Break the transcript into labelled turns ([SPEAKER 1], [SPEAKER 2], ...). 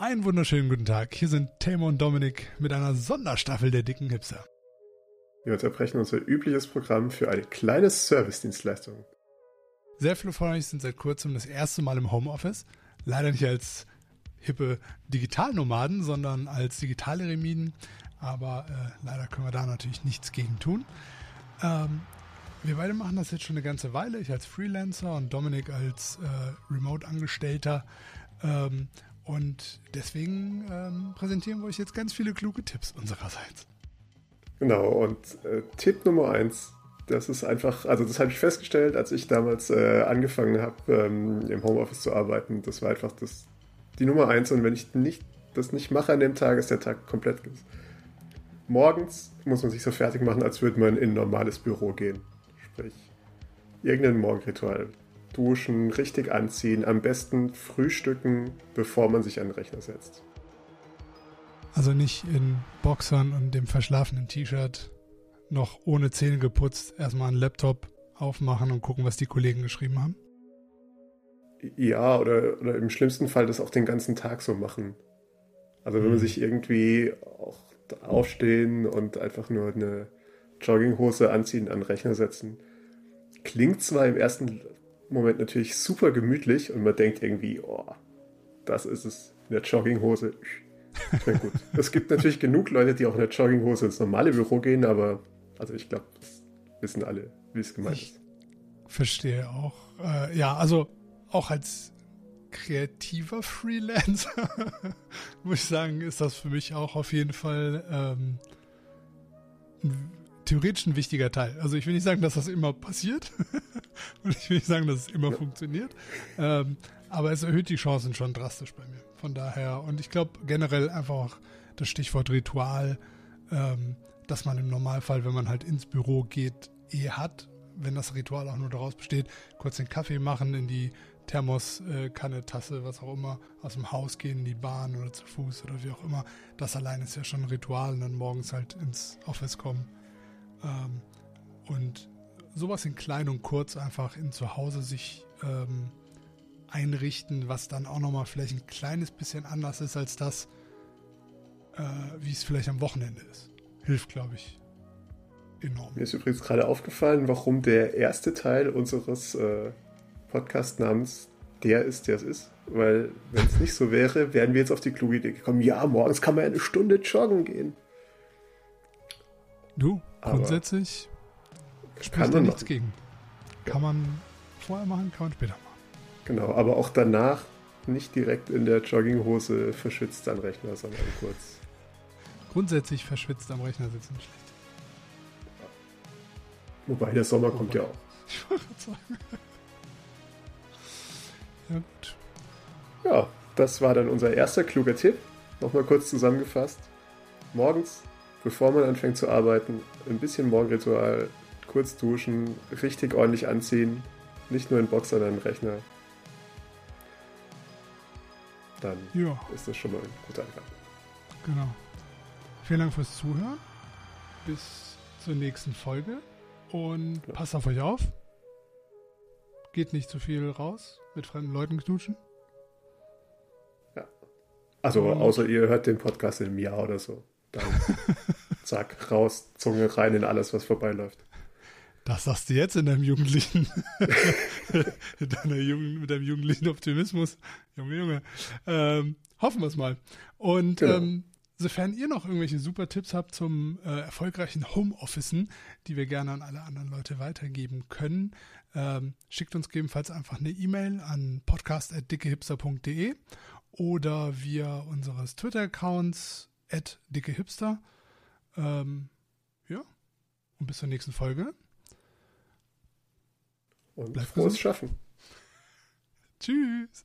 [SPEAKER 1] Einen wunderschönen guten Tag. Hier sind Tamo und Dominik mit einer Sonderstaffel der dicken Hipster.
[SPEAKER 2] Wir unterbrechen unser übliches Programm für eine kleine Servicedienstleistung.
[SPEAKER 1] Sehr viele von euch sind seit kurzem das erste Mal im Homeoffice. Leider nicht als hippe Digitalnomaden, sondern als digitale Remiden. Aber äh, leider können wir da natürlich nichts gegen tun. Ähm, wir beide machen das jetzt schon eine ganze Weile. Ich als Freelancer und Dominik als äh, Remote-Angestellter. Ähm, und deswegen ähm, präsentieren wir euch jetzt ganz viele kluge Tipps unsererseits.
[SPEAKER 2] Genau, und äh, Tipp Nummer eins, das ist einfach, also das habe ich festgestellt, als ich damals äh, angefangen habe, ähm, im Homeoffice zu arbeiten. Das war einfach das, die Nummer eins. Und wenn ich nicht, das nicht mache an dem Tag, ist der Tag komplett. Morgens muss man sich so fertig machen, als würde man in ein normales Büro gehen. Sprich, irgendein Morgenritual duschen, richtig anziehen, am besten frühstücken, bevor man sich an den Rechner setzt.
[SPEAKER 1] Also nicht in Boxern und dem verschlafenen T-Shirt noch ohne Zähne geputzt erstmal einen Laptop aufmachen und gucken, was die Kollegen geschrieben haben?
[SPEAKER 2] Ja, oder, oder im schlimmsten Fall das auch den ganzen Tag so machen. Also wenn man mhm. sich irgendwie auch aufstehen und einfach nur eine Jogginghose anziehen, an den Rechner setzen. Klingt zwar im ersten Moment natürlich super gemütlich und man denkt irgendwie, oh, das ist es, in der Jogginghose. Ja, gut. es gibt natürlich genug Leute, die auch in der Jogginghose ins normale Büro gehen, aber also ich glaube, das wissen alle, wie es gemeint ich ist.
[SPEAKER 1] Verstehe auch. Äh, ja, also auch als kreativer Freelancer muss ich sagen, ist das für mich auch auf jeden Fall ähm, theoretisch ein wichtiger Teil. Also ich will nicht sagen, dass das immer passiert und ich will nicht sagen, dass es immer ja. funktioniert, ähm, aber es erhöht die Chancen schon drastisch bei mir. Von daher und ich glaube generell einfach das Stichwort Ritual, ähm, dass man im Normalfall, wenn man halt ins Büro geht, eh hat, wenn das Ritual auch nur daraus besteht, kurz den Kaffee machen, in die Thermoskanne, äh, Tasse, was auch immer, aus dem Haus gehen, in die Bahn oder zu Fuß oder wie auch immer. Das allein ist ja schon ein Ritual und dann morgens halt ins Office kommen. Ähm, und sowas in klein und kurz einfach in zu Hause sich ähm, einrichten, was dann auch nochmal vielleicht ein kleines bisschen anders ist als das, äh, wie es vielleicht am Wochenende ist. Hilft, glaube ich, enorm.
[SPEAKER 2] Mir ist übrigens gerade aufgefallen, warum der erste Teil unseres äh, Podcast-Namens der ist, der es ist. Weil, wenn es nicht so wäre, wären wir jetzt auf die kluge Idee gekommen, ja, morgens kann man eine Stunde joggen gehen.
[SPEAKER 1] Du, grundsätzlich spricht da nichts gegen. Kann man vorher machen, kann man später machen.
[SPEAKER 2] Genau, aber auch danach nicht direkt in der Jogginghose verschwitzt am Rechner, sondern kurz.
[SPEAKER 1] Grundsätzlich verschwitzt am Rechner sitzen schlecht.
[SPEAKER 2] Wobei der Sommer Wobei. kommt ja auch. Ich wollte sagen. Ja, gut. Ja, das war dann unser erster kluger Tipp. Nochmal kurz zusammengefasst. Morgens bevor man anfängt zu arbeiten, ein bisschen Morgenritual, kurz duschen, richtig ordentlich anziehen, nicht nur in Box, sondern im Rechner. Dann ja. ist das schon mal ein guter Anfang.
[SPEAKER 1] Genau. Vielen Dank fürs Zuhören. Bis zur nächsten Folge. Und ja. passt auf euch auf. Geht nicht zu viel raus mit fremden Leuten knutschen.
[SPEAKER 2] Ja. Also, außer ihr hört den Podcast in einem Jahr oder so. Dann zack, raus, Zunge rein in alles, was vorbeiläuft.
[SPEAKER 1] Das sagst du jetzt in deinem jugendlichen, mit, Jugend, mit deinem jugendlichen Optimismus. Junge, Junge. Ähm, hoffen wir es mal. Und genau. ähm, sofern ihr noch irgendwelche super Tipps habt zum äh, erfolgreichen Homeofficen, die wir gerne an alle anderen Leute weitergeben können, ähm, schickt uns gegebenenfalls einfach eine E-Mail an podcast.dickehipster.de oder via unseres Twitter-Accounts at dickehipster. Ähm, ja, und bis zur nächsten Folge.
[SPEAKER 2] Und Bleibt frohes gesund. Schaffen.
[SPEAKER 1] Tschüss.